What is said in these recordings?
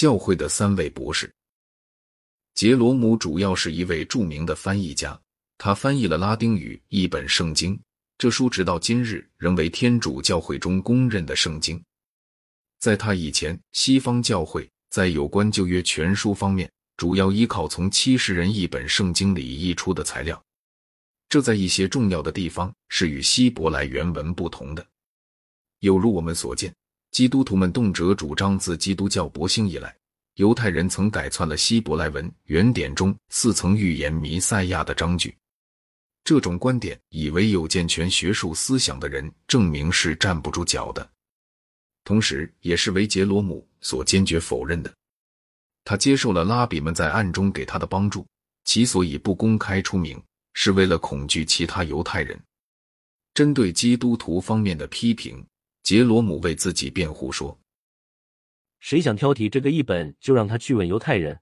教会的三位博士。杰罗姆主要是一位著名的翻译家，他翻译了拉丁语一本圣经，这书直到今日仍为天主教会中公认的圣经。在他以前，西方教会在有关旧约全书方面，主要依靠从七十人一本圣经里译出的材料，这在一些重要的地方是与希伯来原文不同的。有如我们所见，基督徒们动辄主张自基督教勃兴以来。犹太人曾改篡了希伯来文原典中似曾预言弥赛亚的章句，这种观点以为有健全学术思想的人证明是站不住脚的，同时也是为杰罗姆所坚决否认的。他接受了拉比们在暗中给他的帮助，其所以不公开出名，是为了恐惧其他犹太人。针对基督徒方面的批评，杰罗姆为自己辩护说。谁想挑剔这个译本，就让他去问犹太人。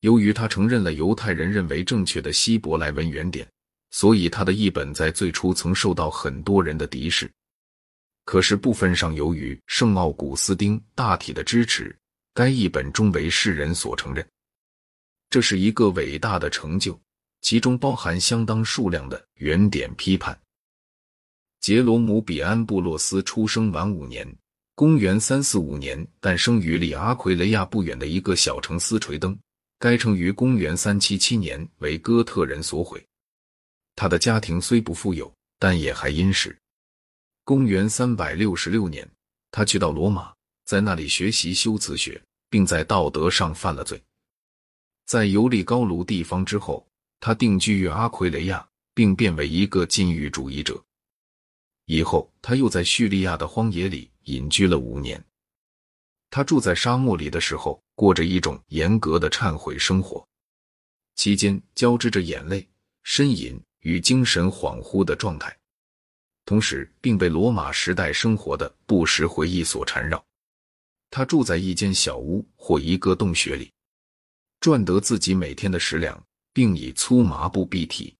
由于他承认了犹太人认为正确的希伯来文原点，所以他的译本在最初曾受到很多人的敌视。可是部分上由于圣奥古斯丁大体的支持，该译本终为世人所承认。这是一个伟大的成就，其中包含相当数量的原点批判。杰罗姆·比安布洛斯出生晚五年。公元三四五年，诞生于离阿奎雷亚不远的一个小城斯垂登。该城于公元三七七年为哥特人所毁。他的家庭虽不富有，但也还殷实。公元三百六十六年，他去到罗马，在那里学习修辞学，并在道德上犯了罪。在游历高卢地方之后，他定居于阿奎雷亚，并变为一个禁欲主义者。以后，他又在叙利亚的荒野里。隐居了五年，他住在沙漠里的时候，过着一种严格的忏悔生活，期间交织着眼泪、呻吟与精神恍惚的状态，同时并被罗马时代生活的不时回忆所缠绕。他住在一间小屋或一个洞穴里，赚得自己每天的食粮，并以粗麻布蔽体。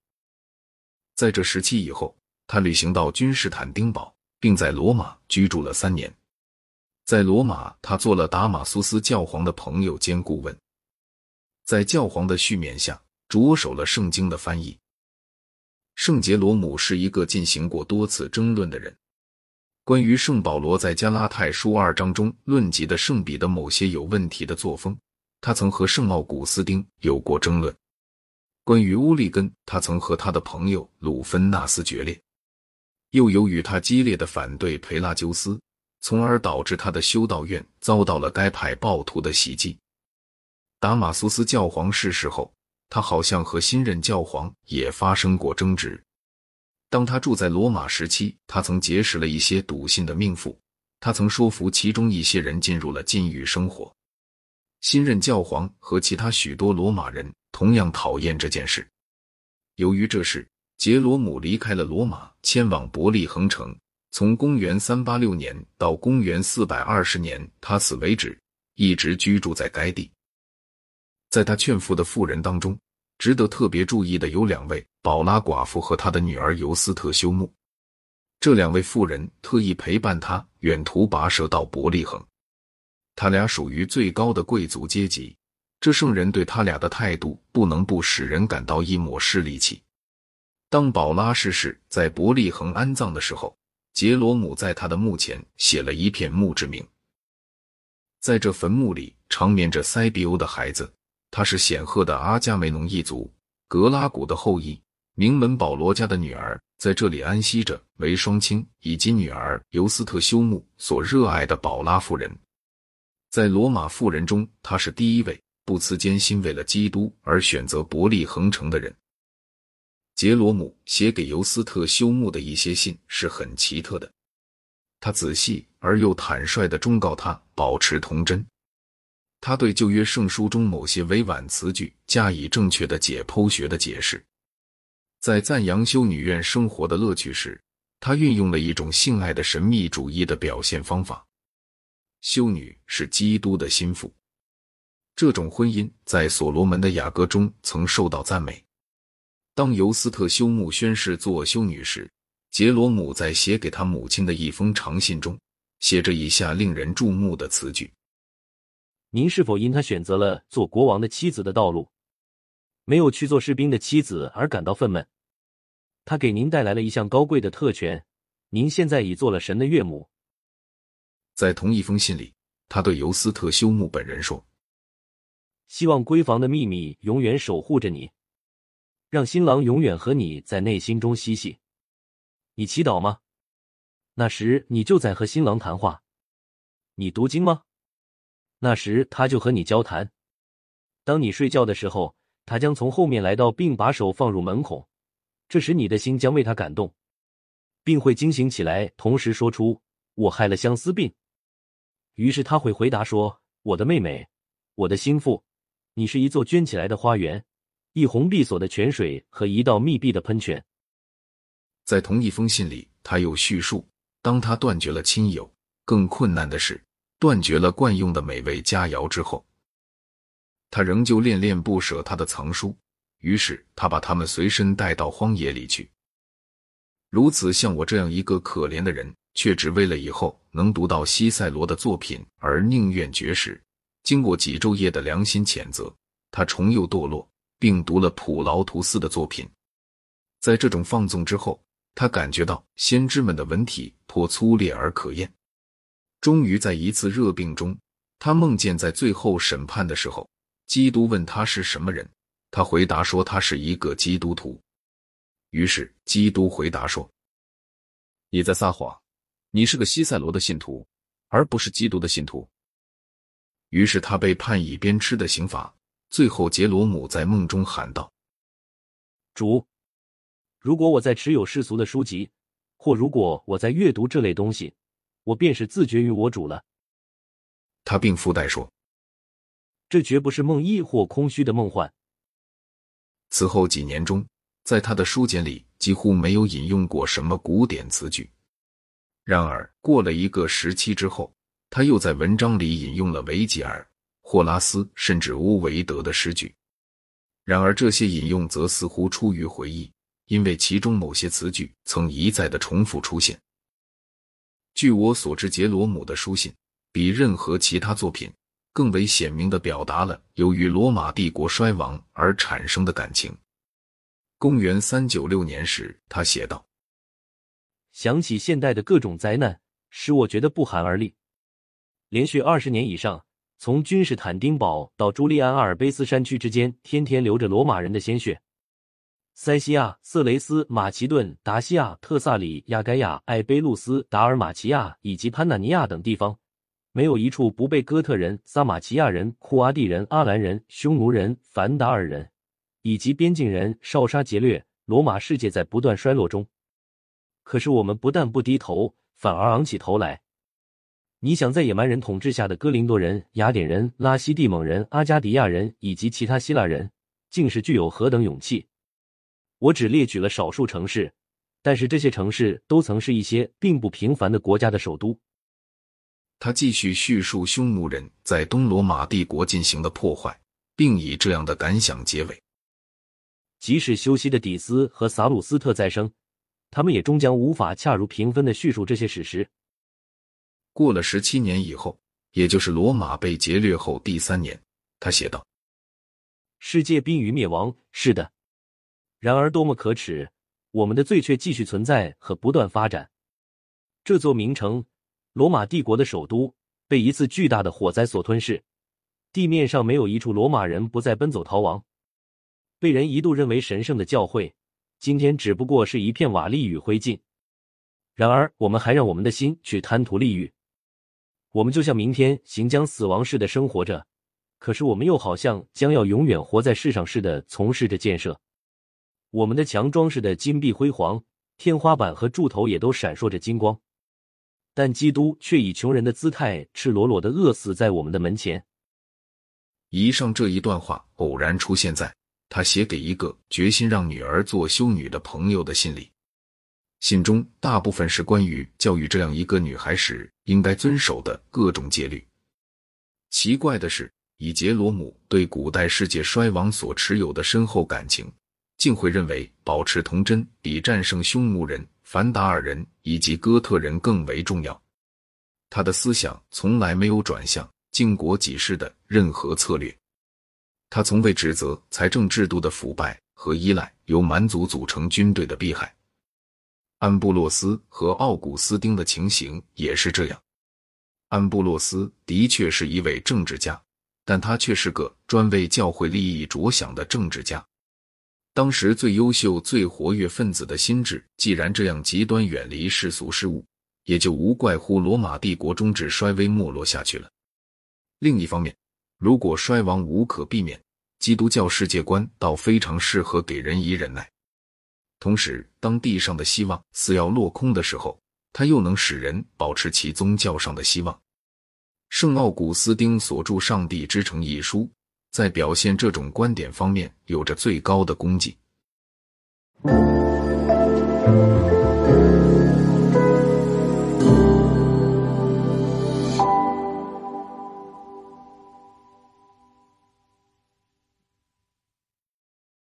在这时期以后，他旅行到君士坦丁堡。并在罗马居住了三年，在罗马，他做了达马苏斯教皇的朋友兼顾问，在教皇的续勉下，着手了圣经的翻译。圣杰罗姆是一个进行过多次争论的人。关于圣保罗在加拉太书二章中论及的圣彼得某些有问题的作风，他曾和圣奥古斯丁有过争论。关于乌利根，他曾和他的朋友鲁芬纳斯决裂。又由于他激烈的反对培拉鸠斯，从而导致他的修道院遭到了该派暴徒的袭击。达马苏斯教皇逝世后，他好像和新任教皇也发生过争执。当他住在罗马时期，他曾结识了一些笃信的命妇，他曾说服其中一些人进入了禁欲生活。新任教皇和其他许多罗马人同样讨厌这件事。由于这事。杰罗姆离开了罗马，迁往伯利恒城。从公元三八六年到公元四百二十年他死为止，一直居住在该地。在他劝服的妇人当中，值得特别注意的有两位：宝拉寡妇和他的女儿尤斯特修木。这两位妇人特意陪伴他远途跋涉到伯利恒。他俩属于最高的贵族阶级，这圣人对他俩的态度不能不使人感到一抹势利气。当宝拉逝世，在伯利恒安葬的时候，杰罗姆在他的墓前写了一片墓志铭。在这坟墓里长眠着塞比欧的孩子，他是显赫的阿加梅农一族格拉古的后裔，名门保罗家的女儿在这里安息着，为双亲以及女儿尤斯特修木所热爱的宝拉夫人。在罗马妇人中，她是第一位不辞艰辛为了基督而选择伯利恒城的人。杰罗姆写给尤斯特修木的一些信是很奇特的，他仔细而又坦率地忠告他保持童真。他对旧约圣书中某些委婉词句加以正确的解剖学的解释。在赞扬修女院生活的乐趣时，他运用了一种性爱的神秘主义的表现方法。修女是基督的心腹，这种婚姻在所罗门的雅歌中曾受到赞美。当尤斯特修木宣誓做修女时，杰罗姆在写给他母亲的一封长信中，写着以下令人注目的词句：“您是否因他选择了做国王的妻子的道路，没有去做士兵的妻子而感到愤懑？他给您带来了一项高贵的特权，您现在已做了神的岳母。在同一封信里，他对尤斯特修姆本人说：“希望闺房的秘密永远守护着你，让新郎永远和你在内心中嬉戏。你祈祷吗？那时你就在和新郎谈话。你读经吗？”那时他就和你交谈。当你睡觉的时候，他将从后面来到，并把手放入门孔。这时你的心将为他感动，并会惊醒起来，同时说出“我害了相思病”。于是他会回答说：“我的妹妹，我的心腹，你是一座圈起来的花园，一泓闭锁的泉水和一道密闭的喷泉。”在同一封信里，他又叙述，当他断绝了亲友，更困难的是。断绝了惯用的美味佳肴之后，他仍旧恋恋不舍他的藏书。于是他把他们随身带到荒野里去。如此像我这样一个可怜的人，却只为了以后能读到西塞罗的作品而宁愿绝食。经过几昼夜的良心谴责，他重又堕落，并读了普劳图斯的作品。在这种放纵之后，他感觉到先知们的文体颇粗劣而可厌。终于在一次热病中，他梦见在最后审判的时候，基督问他是什么人，他回答说他是一个基督徒。于是基督回答说：“你在撒谎，你是个西塞罗的信徒，而不是基督的信徒。”于是他被判以鞭笞的刑罚。最后，杰罗姆在梦中喊道：“主，如果我在持有世俗的书籍，或如果我在阅读这类东西。”我便是自绝于我主了。他并附带说：“这绝不是梦呓或空虚的梦幻。”此后几年中，在他的书简里几乎没有引用过什么古典词句。然而，过了一个时期之后，他又在文章里引用了维吉尔、霍拉斯甚至乌维德的诗句。然而，这些引用则似乎出于回忆，因为其中某些词句曾一再的重复出现。据我所知，杰罗姆的书信比任何其他作品更为鲜明的表达了由于罗马帝国衰亡而产生的感情。公元三九六年时，他写道：“想起现代的各种灾难，使我觉得不寒而栗。连续二十年以上，从君士坦丁堡到朱利安阿尔卑斯山区之间，天天流着罗马人的鲜血。”塞西亚、色雷斯、马其顿、达西亚、特萨里、亚盖亚、艾贝路斯、达尔马齐亚以及潘纳尼亚等地方，没有一处不被哥特人、撒马齐亚人、库阿蒂人、阿兰人、匈奴人、凡达尔人以及边境人烧杀劫掠。罗马世界在不断衰落中，可是我们不但不低头，反而昂起头来。你想，在野蛮人统治下的哥林多人、雅典人、拉西蒂蒙人、阿加迪亚人以及其他希腊人，竟是具有何等勇气？我只列举了少数城市，但是这些城市都曾是一些并不平凡的国家的首都。他继续叙述匈奴人在东罗马帝国进行的破坏，并以这样的感想结尾：即使修昔的底斯和萨鲁斯特再生，他们也终将无法恰如平分的叙述这些史实。过了十七年以后，也就是罗马被劫掠后第三年，他写道：“世界濒于灭亡。”是的。然而，多么可耻！我们的罪却继续存在和不断发展。这座名城——罗马帝国的首都，被一次巨大的火灾所吞噬。地面上没有一处罗马人不再奔走逃亡。被人一度认为神圣的教会，今天只不过是一片瓦砾与灰烬。然而，我们还让我们的心去贪图利欲。我们就像明天行将死亡似的生活着，可是我们又好像将要永远活在世上似的从事着建设。我们的墙装饰的金碧辉煌，天花板和柱头也都闪烁着金光，但基督却以穷人的姿态，赤裸裸的饿死在我们的门前。以上这一段话偶然出现在他写给一个决心让女儿做修女的朋友的信里，信中大部分是关于教育这样一个女孩时应该遵守的各种戒律。奇怪的是，以杰罗姆对古代世界衰亡所持有的深厚感情。竟会认为保持童真比战胜匈奴人、凡达尔人以及哥特人更为重要。他的思想从来没有转向靖国几世的任何策略。他从未指责财政制度的腐败和依赖由蛮族组成军队的弊害。安布洛斯和奥古斯丁的情形也是这样。安布洛斯的确是一位政治家，但他却是个专为教会利益着想的政治家。当时最优秀、最活跃分子的心智，既然这样极端远离世俗事物，也就无怪乎罗马帝国终至衰微没落下去了。另一方面，如果衰亡无可避免，基督教世界观倒非常适合给人以忍耐。同时，当地上的希望似要落空的时候，它又能使人保持其宗教上的希望。圣奥古斯丁所著《上帝之城》一书。在表现这种观点方面，有着最高的功绩。